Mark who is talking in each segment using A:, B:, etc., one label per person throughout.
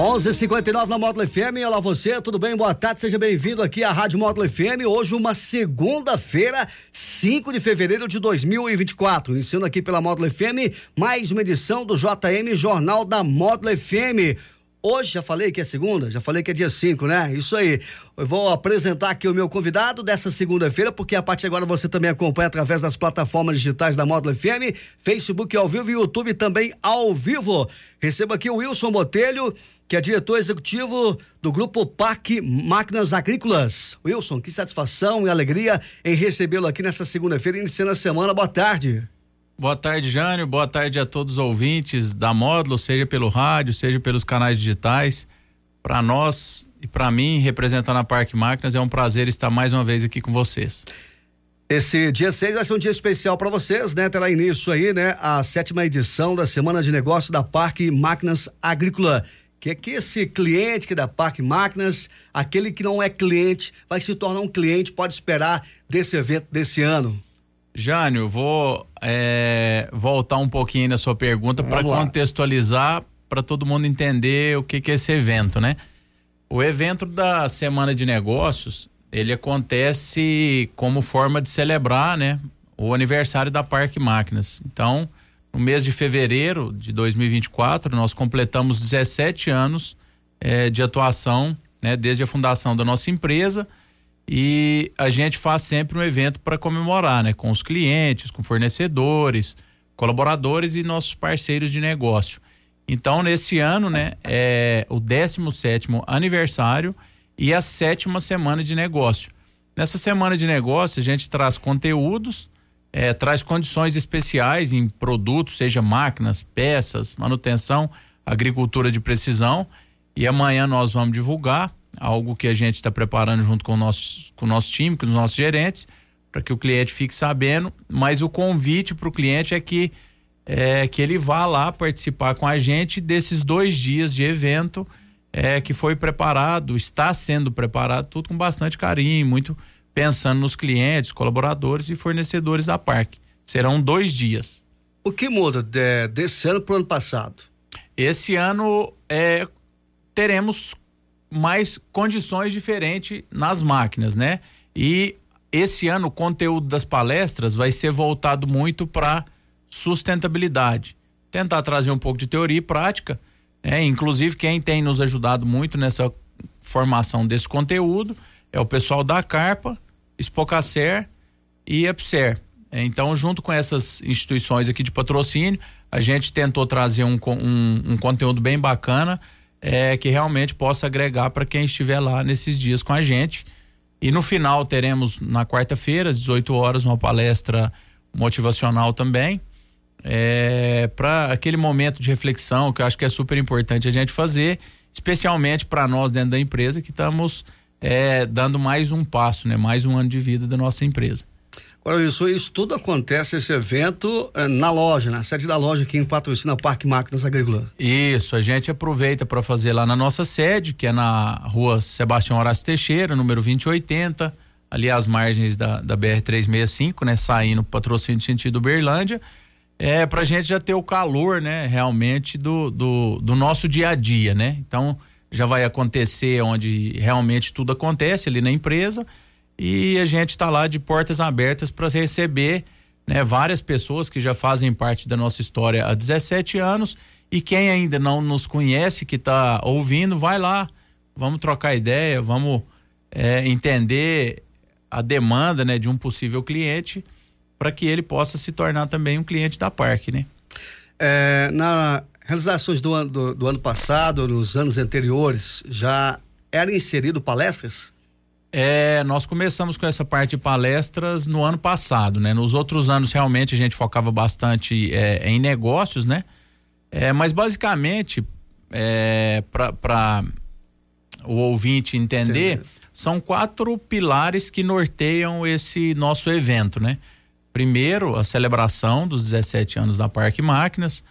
A: 11:59 na Módulo FM. Olá você, tudo bem? Boa tarde, seja bem-vindo aqui à Rádio Módulo FM. Hoje uma segunda-feira, 5 de fevereiro de 2024. Iniciando aqui pela Módulo FM, mais uma edição do JM Jornal da Módulo FM. Hoje já falei que é segunda, já falei que é dia 5, né? Isso aí. Eu vou apresentar aqui o meu convidado dessa segunda-feira, porque a partir de agora você também acompanha através das plataformas digitais da Módulo FM, Facebook ao vivo e YouTube também ao vivo. Recebo aqui o Wilson Botelho, que é diretor executivo do Grupo Parque Máquinas Agrícolas. Wilson, que satisfação e alegria em recebê-lo aqui nessa segunda-feira, iniciando a semana. Boa tarde.
B: Boa tarde, Jânio. Boa tarde a todos os ouvintes da Módulo, seja pelo rádio, seja pelos canais digitais. Para nós e para mim, representando a Parque Máquinas, é um prazer estar mais uma vez aqui com vocês.
A: Esse dia 6 vai ser um dia especial para vocês, né? Terá início aí, né? A sétima edição da Semana de Negócio da Parque Máquinas Agrícola que é que esse cliente que é da Parque Máquinas, aquele que não é cliente, vai se tornar um cliente, pode esperar desse evento desse ano?
B: Jânio, vou é, voltar um pouquinho na sua pergunta para contextualizar, para todo mundo entender o que, que é esse evento, né? O evento da Semana de Negócios, ele acontece como forma de celebrar, né? O aniversário da Parque Máquinas. Então, no mês de fevereiro de 2024, nós completamos 17 anos eh, de atuação, né, desde a fundação da nossa empresa. E a gente faz sempre um evento para comemorar, né, com os clientes, com fornecedores, colaboradores e nossos parceiros de negócio. Então, nesse ano, né, é o 17 aniversário e a sétima semana de negócio. Nessa semana de negócio, a gente traz conteúdos é, traz condições especiais em produtos, seja máquinas, peças, manutenção, agricultura de precisão. E amanhã nós vamos divulgar algo que a gente está preparando junto com o nosso, com o nosso time, com os nossos gerentes, para que o cliente fique sabendo. Mas o convite para o cliente é que é, que ele vá lá participar com a gente desses dois dias de evento é, que foi preparado, está sendo preparado, tudo com bastante carinho, muito pensando nos clientes, colaboradores e fornecedores da parque. Serão dois dias.
A: O que muda de, desse ano para o ano passado?
B: Esse ano é, teremos mais condições diferentes nas máquinas, né? E esse ano o conteúdo das palestras vai ser voltado muito para sustentabilidade. Tentar trazer um pouco de teoria e prática, né? Inclusive quem tem nos ajudado muito nessa formação desse conteúdo é o pessoal da Carpa, Spocacer e Epser. Então, junto com essas instituições aqui de patrocínio, a gente tentou trazer um, um, um conteúdo bem bacana é, que realmente possa agregar para quem estiver lá nesses dias com a gente. E no final teremos na quarta-feira, às 18 horas, uma palestra motivacional também. É, para aquele momento de reflexão que eu acho que é super importante a gente fazer, especialmente para nós dentro da empresa que estamos é, dando mais um passo, né? Mais um ano de vida da nossa empresa.
A: Agora, isso, isso tudo acontece, esse evento, é, na loja, na sede da loja aqui em Patrocina Parque Máquinas Agrícolas.
B: Isso, a gente aproveita para fazer lá na nossa sede, que é na rua Sebastião Horácio Teixeira, número 2080, ali às margens da, da BR-365, né? Saindo patrocínio sentido Berlândia. É, pra gente já ter o calor, né? Realmente do, do, do nosso dia a dia, né? Então, já vai acontecer onde realmente tudo acontece ali na empresa e a gente está lá de portas abertas para receber né, várias pessoas que já fazem parte da nossa história há 17 anos e quem ainda não nos conhece, que está ouvindo, vai lá, vamos trocar ideia, vamos é, entender a demanda né, de um possível cliente para que ele possa se tornar também um cliente da Parque, né?
A: É, na realizações do ano, do, do ano passado, nos anos anteriores, já eram inserido palestras?
B: É, nós começamos com essa parte de palestras no ano passado, né? Nos outros anos realmente a gente focava bastante é, em negócios, né? É, mas basicamente, é, para o ouvinte entender, Entendi. são quatro pilares que norteiam esse nosso evento, né? Primeiro, a celebração dos 17 anos da Parque Máquinas.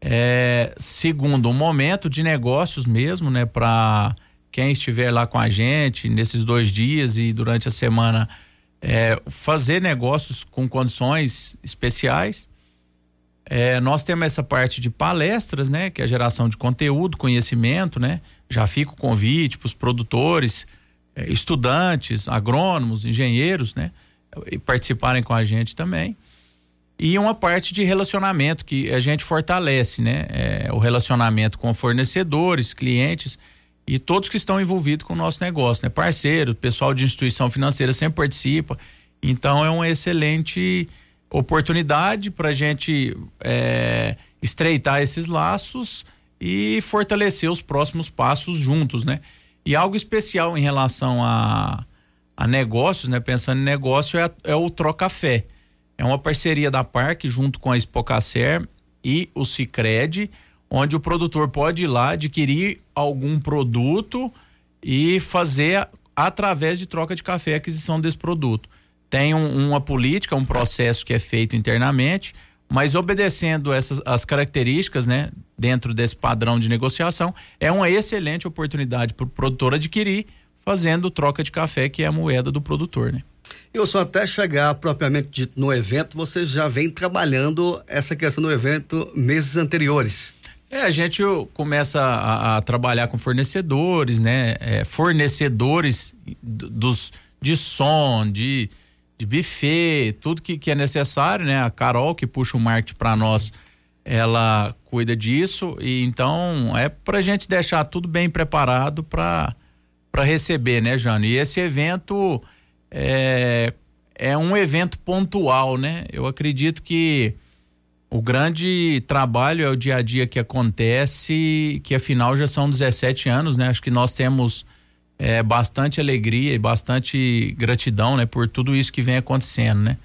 B: É, segundo, um momento de negócios mesmo, né? Para quem estiver lá com a gente nesses dois dias e durante a semana é, fazer negócios com condições especiais. É, nós temos essa parte de palestras, né? Que é a geração de conteúdo, conhecimento, né? Já fica o convite para os produtores, é, estudantes, agrônomos, engenheiros, né? E participarem com a gente também. E uma parte de relacionamento que a gente fortalece, né? É, o relacionamento com fornecedores, clientes e todos que estão envolvidos com o nosso negócio, né? Parceiro, pessoal de instituição financeira sempre participa. Então é uma excelente oportunidade para a gente é, estreitar esses laços e fortalecer os próximos passos juntos, né? E algo especial em relação a, a negócios, né? Pensando em negócio é, é o Trocafé. É uma parceria da Parque junto com a Expocacer e o Cicred, onde o produtor pode ir lá adquirir algum produto e fazer através de troca de café a aquisição desse produto tem um, uma política, um processo que é feito internamente, mas obedecendo essas as características, né, dentro desse padrão de negociação, é uma excelente oportunidade para o produtor adquirir, fazendo troca de café, que é a moeda do produtor, né?
A: Eu só até chegar propriamente dito no evento, você já vem trabalhando essa questão do evento meses anteriores.
B: É, a gente começa a, a trabalhar com fornecedores, né? É, fornecedores dos de som, de de buffet, tudo que, que é necessário, né? A Carol que puxa o marketing para nós, ela cuida disso e então é para a gente deixar tudo bem preparado para receber, né, Jânio? E esse evento é, é um evento pontual, né? Eu acredito que o grande trabalho é o dia a dia que acontece, que afinal já são 17 anos, né? Acho que nós temos é, bastante alegria e bastante gratidão, né, por tudo isso que vem acontecendo, né?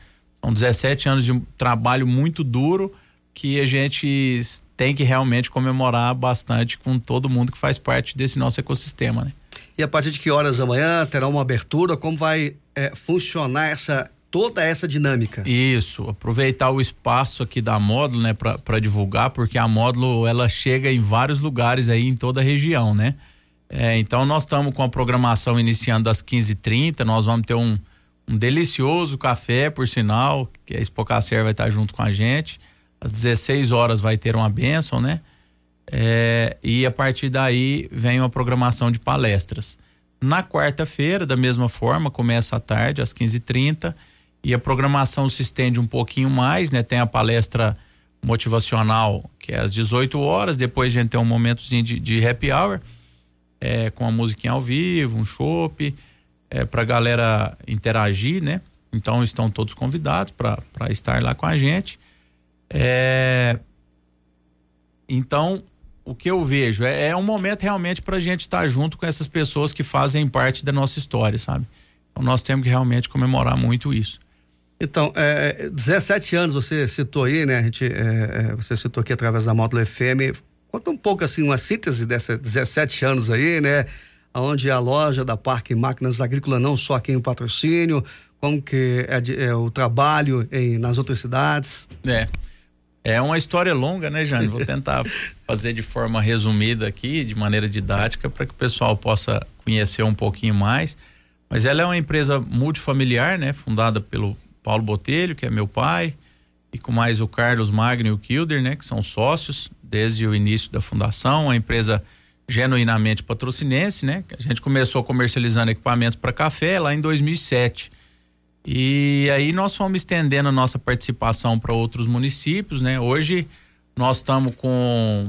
B: São 17 anos de um trabalho muito duro que a gente tem que realmente comemorar bastante com todo mundo que faz parte desse nosso ecossistema, né?
A: E a partir de que horas da manhã terá uma abertura? Como vai é, funcionar essa toda essa dinâmica?
B: Isso, aproveitar o espaço aqui da Módulo, né, para divulgar, porque a Módulo ela chega em vários lugares aí em toda a região, né? É, então nós estamos com a programação iniciando às 15h30. Nós vamos ter um, um delicioso café, por sinal, que a Espocacer vai estar junto com a gente. Às 16 horas vai ter uma bênção, né? É, e a partir daí vem uma programação de palestras. Na quarta-feira, da mesma forma, começa à tarde, às 15h30, e a programação se estende um pouquinho mais, né? Tem a palestra motivacional, que é às 18 horas, depois a gente tem um momentozinho de, de happy hour é, com a musiquinha ao vivo, um chopp, é, para a galera interagir, né? Então estão todos convidados para estar lá com a gente. É, então, o que eu vejo é, é um momento realmente para a gente estar junto com essas pessoas que fazem parte da nossa história, sabe? Então nós temos que realmente comemorar muito isso.
A: Então, é, 17 anos você citou aí, né? A gente, é, é você citou aqui através da Módulo FM, Conta um pouco assim, uma síntese dessa 17 anos aí, né? Onde a loja da Parque Máquinas Agrícola, não só aqui em patrocínio, como que é, é o trabalho em, nas outras cidades.
B: É. É uma história longa, né, Jane? Vou tentar fazer de forma resumida aqui, de maneira didática, para que o pessoal possa conhecer um pouquinho mais. Mas ela é uma empresa multifamiliar, né? Fundada pelo Paulo Botelho, que é meu pai, e com mais o Carlos Magno e o Kilder, né? Que são sócios desde o início da fundação, uma empresa genuinamente patrocinense, né? A gente começou comercializando equipamentos para café lá em 2007. E aí nós fomos estendendo a nossa participação para outros municípios, né? Hoje nós estamos com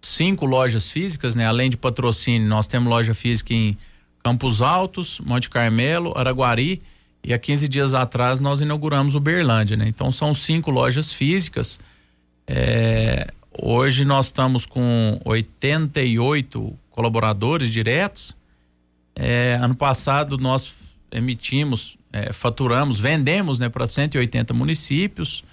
B: cinco lojas físicas, né? Além de patrocínio, nós temos loja física em Campos Altos, Monte Carmelo, Araguari e há 15 dias atrás nós inauguramos Uberlândia, né? Então são cinco lojas físicas. É, Hoje nós estamos com 88 colaboradores diretos. É, ano passado nós emitimos, é, faturamos, vendemos né, para 180 municípios.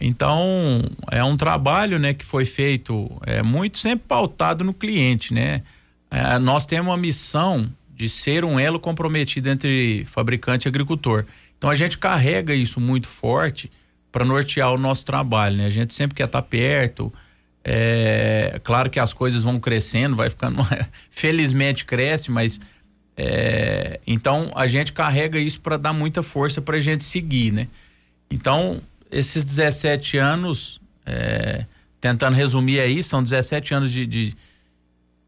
B: Então é um trabalho né, que foi feito é, muito sempre pautado no cliente. Né? É, nós temos uma missão de ser um elo comprometido entre fabricante e agricultor. Então a gente carrega isso muito forte para nortear o nosso trabalho, né? A gente sempre quer estar tá perto. É, claro que as coisas vão crescendo, vai ficando. felizmente cresce, mas. É, então a gente carrega isso para dar muita força para a gente seguir, né? Então, esses 17 anos, é, tentando resumir aí, são 17 anos de, de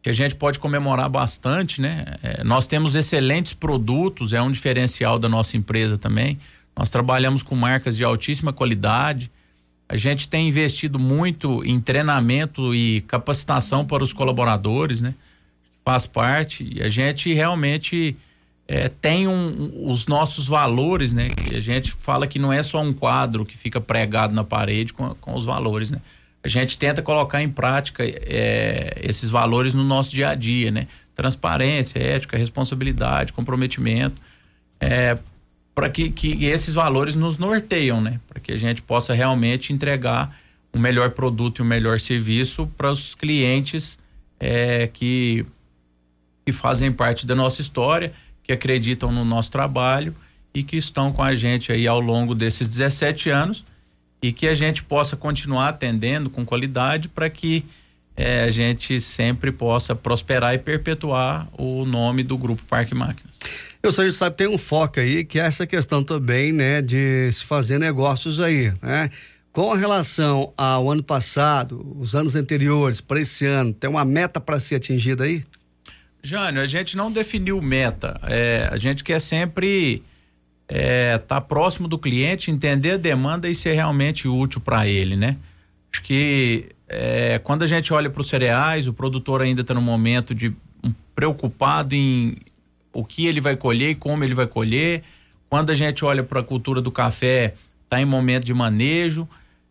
B: que a gente pode comemorar bastante, né? É, nós temos excelentes produtos, é um diferencial da nossa empresa também. Nós trabalhamos com marcas de altíssima qualidade. A gente tem investido muito em treinamento e capacitação para os colaboradores, né? Faz parte. E a gente realmente é, tem um, os nossos valores, né? A gente fala que não é só um quadro que fica pregado na parede com, com os valores, né? A gente tenta colocar em prática é, esses valores no nosso dia a dia, né? Transparência, ética, responsabilidade, comprometimento, é, para que, que esses valores nos norteiam, né? Para que a gente possa realmente entregar o um melhor produto e o um melhor serviço para os clientes é, que, que fazem parte da nossa história, que acreditam no nosso trabalho e que estão com a gente aí ao longo desses 17 anos e que a gente possa continuar atendendo com qualidade para que eh, a gente sempre possa prosperar e perpetuar o nome do Grupo Parque Máquinas.
A: Eu sei, sabe, tem um foco aí que é essa questão também, né, de se fazer negócios aí, né? Com relação ao ano passado, os anos anteriores, para esse ano, tem uma meta para ser atingida aí?
B: Jânio, a gente não definiu meta. É, a gente quer sempre é, tá próximo do cliente, entender a demanda e ser realmente útil para ele, né? Acho que é, quando a gente olha para os cereais, o produtor ainda está no momento de um, preocupado em o que ele vai colher e como ele vai colher. Quando a gente olha para a cultura do café, está em momento de manejo.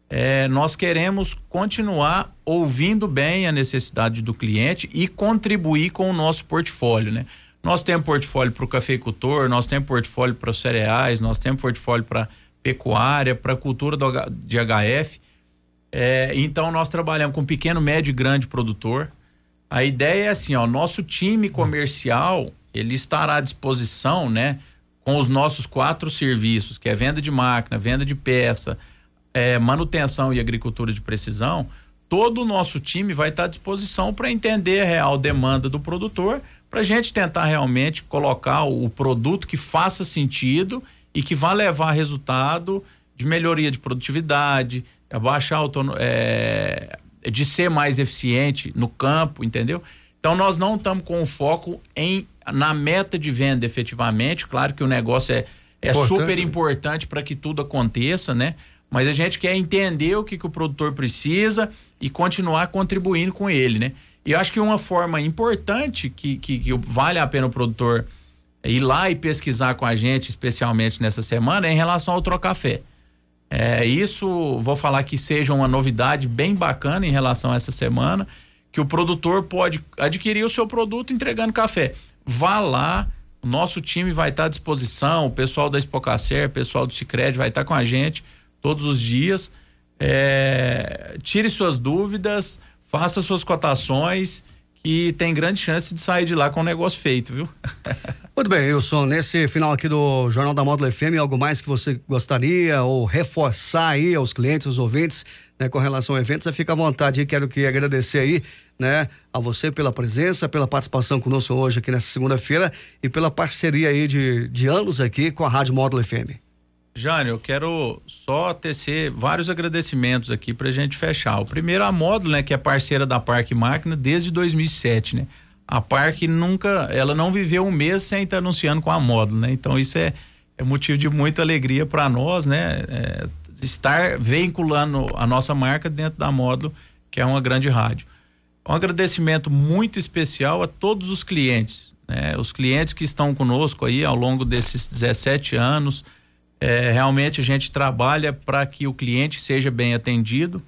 B: É, nós queremos continuar ouvindo bem a necessidade do cliente e contribuir com o nosso portfólio, né? Nós temos portfólio para o cafeicultor, nós temos portfólio para cereais, nós temos portfólio para pecuária, para cultura do, de HF. É, então nós trabalhamos com pequeno, médio e grande produtor. A ideia é assim, ó, nosso time comercial ele estará à disposição, né, com os nossos quatro serviços, que é venda de máquina, venda de peça, é, manutenção e agricultura de precisão. Todo o nosso time vai estar à disposição para entender a real demanda do produtor para a gente tentar realmente colocar o produto que faça sentido e que vá levar resultado de melhoria de produtividade, abaixar é, de ser mais eficiente no campo, entendeu? Então nós não estamos com o foco em na meta de venda efetivamente. Claro que o negócio é, é super né? importante para que tudo aconteça, né? Mas a gente quer entender o que, que o produtor precisa e continuar contribuindo com ele, né? E eu acho que uma forma importante que, que, que vale a pena o produtor ir lá e pesquisar com a gente, especialmente nessa semana, é em relação ao trocafé. É, isso, vou falar que seja uma novidade bem bacana em relação a essa semana, que o produtor pode adquirir o seu produto entregando café. Vá lá, o nosso time vai estar à disposição, o pessoal da Espocacer, o pessoal do Cicred vai estar com a gente todos os dias. É, tire suas dúvidas, faça suas cotações que tem grande chance de sair de lá com o negócio feito, viu?
A: Muito bem, Wilson, nesse final aqui do Jornal da Módulo FM, algo mais que você gostaria ou reforçar aí aos clientes, aos ouvintes, né, com relação ao evento, você fica à vontade e quero que agradecer aí, né, a você pela presença, pela participação conosco hoje aqui nessa segunda-feira e pela parceria aí de, de anos aqui com a Rádio Módulo FM.
B: Jânio, eu quero só tecer vários agradecimentos aqui para a gente fechar. O primeiro a Módulo, né, que é parceira da Parque Máquina desde 2007, né? A Parque nunca, ela não viveu um mês sem estar anunciando com a Módulo, né? Então isso é, é motivo de muita alegria para nós, né? É, estar vinculando a nossa marca dentro da Módulo, que é uma grande rádio. Um agradecimento muito especial a todos os clientes, né? Os clientes que estão conosco aí ao longo desses 17 anos, é, realmente a gente trabalha para que o cliente seja bem atendido.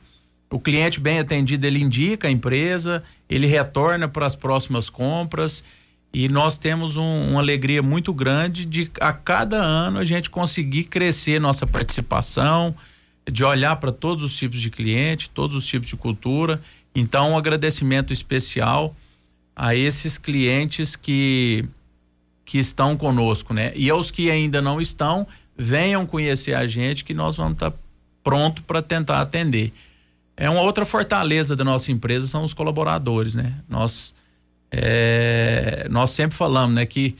B: O cliente bem atendido ele indica a empresa, ele retorna para as próximas compras e nós temos um, uma alegria muito grande de a cada ano a gente conseguir crescer nossa participação, de olhar para todos os tipos de cliente, todos os tipos de cultura. Então, um agradecimento especial a esses clientes que que estão conosco, né? E aos que ainda não estão, venham conhecer a gente que nós vamos estar tá pronto para tentar atender. É uma outra fortaleza da nossa empresa são os colaboradores, né? Nós é, nós sempre falamos, né, que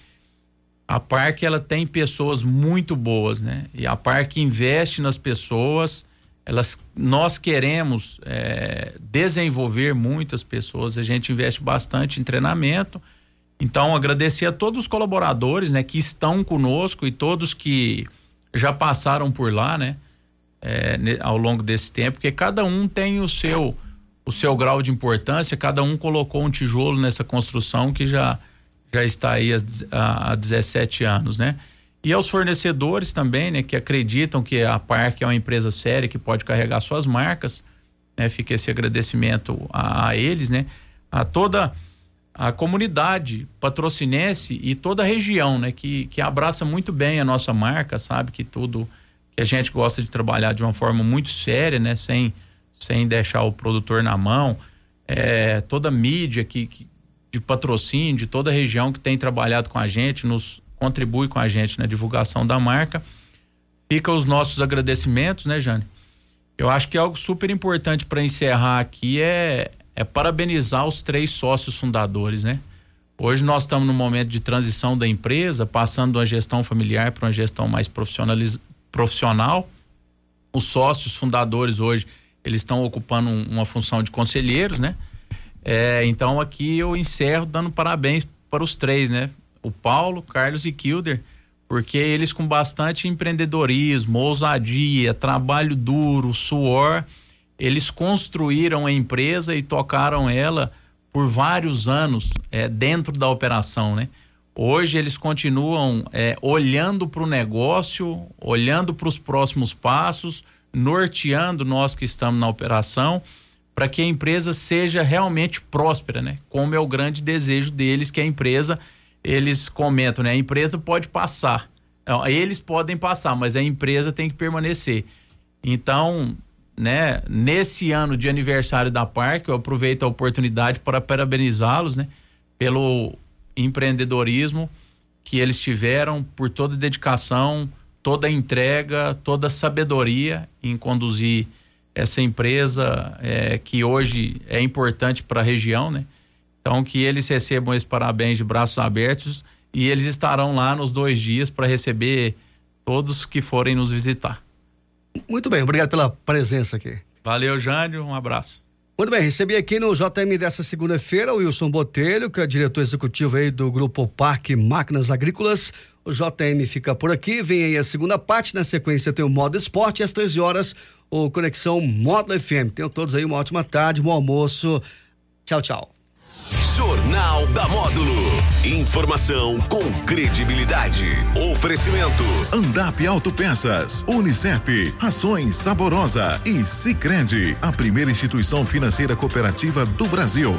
B: a Parque ela tem pessoas muito boas, né? E a Parque investe nas pessoas. Elas, nós queremos é, desenvolver muitas pessoas. A gente investe bastante em treinamento. Então agradecer a todos os colaboradores, né, que estão conosco e todos que já passaram por lá, né, é, ao longo desse tempo, porque cada um tem o seu o seu grau de importância. Cada um colocou um tijolo nessa construção que já já está aí há, há 17 anos, né? E aos fornecedores também, né, que acreditam que a Parque é uma empresa séria que pode carregar suas marcas, né? Fica esse agradecimento a, a eles, né? A toda a comunidade patrocinense e toda a região, né? Que, que abraça muito bem a nossa marca, sabe que tudo que a gente gosta de trabalhar de uma forma muito séria, né? Sem, sem deixar o produtor na mão, é, toda a mídia que, que de patrocínio de toda a região que tem trabalhado com a gente, nos contribui com a gente na divulgação da marca. Fica os nossos agradecimentos, né, Jane? Eu acho que algo super importante para encerrar aqui é, é parabenizar os três sócios fundadores, né? Hoje nós estamos no momento de transição da empresa, passando de uma gestão familiar para uma gestão mais profissionaliz... profissional. Os sócios fundadores hoje, eles estão ocupando um, uma função de conselheiros, né? É, então aqui eu encerro dando parabéns para os três, né? O Paulo, Carlos e Kilder, porque eles com bastante empreendedorismo, ousadia, trabalho duro, suor, eles construíram a empresa e tocaram ela por vários anos é, dentro da operação, né? Hoje eles continuam é, olhando para o negócio, olhando para os próximos passos, norteando nós que estamos na operação para que a empresa seja realmente próspera, né? Como é o grande desejo deles que a empresa, eles comentam, né? A empresa pode passar, eles podem passar, mas a empresa tem que permanecer. Então, né? Nesse ano de aniversário da Parque, eu aproveito a oportunidade para parabenizá-los, né? Pelo empreendedorismo que eles tiveram, por toda a dedicação, toda a entrega, toda a sabedoria em conduzir essa empresa é, que hoje é importante para a região, né? Então que eles recebam esse parabéns de braços abertos e eles estarão lá nos dois dias para receber todos que forem nos visitar.
A: Muito bem, obrigado pela presença aqui.
B: Valeu, Jânio, um abraço.
A: Muito bem, recebi aqui no JM dessa segunda-feira o Wilson Botelho, que é diretor executivo aí do Grupo Parque Máquinas Agrícolas. O JM fica por aqui, vem aí a segunda parte, na sequência tem o modo esporte, às 13 horas, o Conexão Módulo FM. Tenham todos aí uma ótima tarde, bom almoço. Tchau, tchau.
C: Jornal da Módulo. Informação com credibilidade. Oferecimento.
D: Andap Autopeças, Unicef, Rações Saborosa e Sicredi, a primeira instituição financeira cooperativa do Brasil.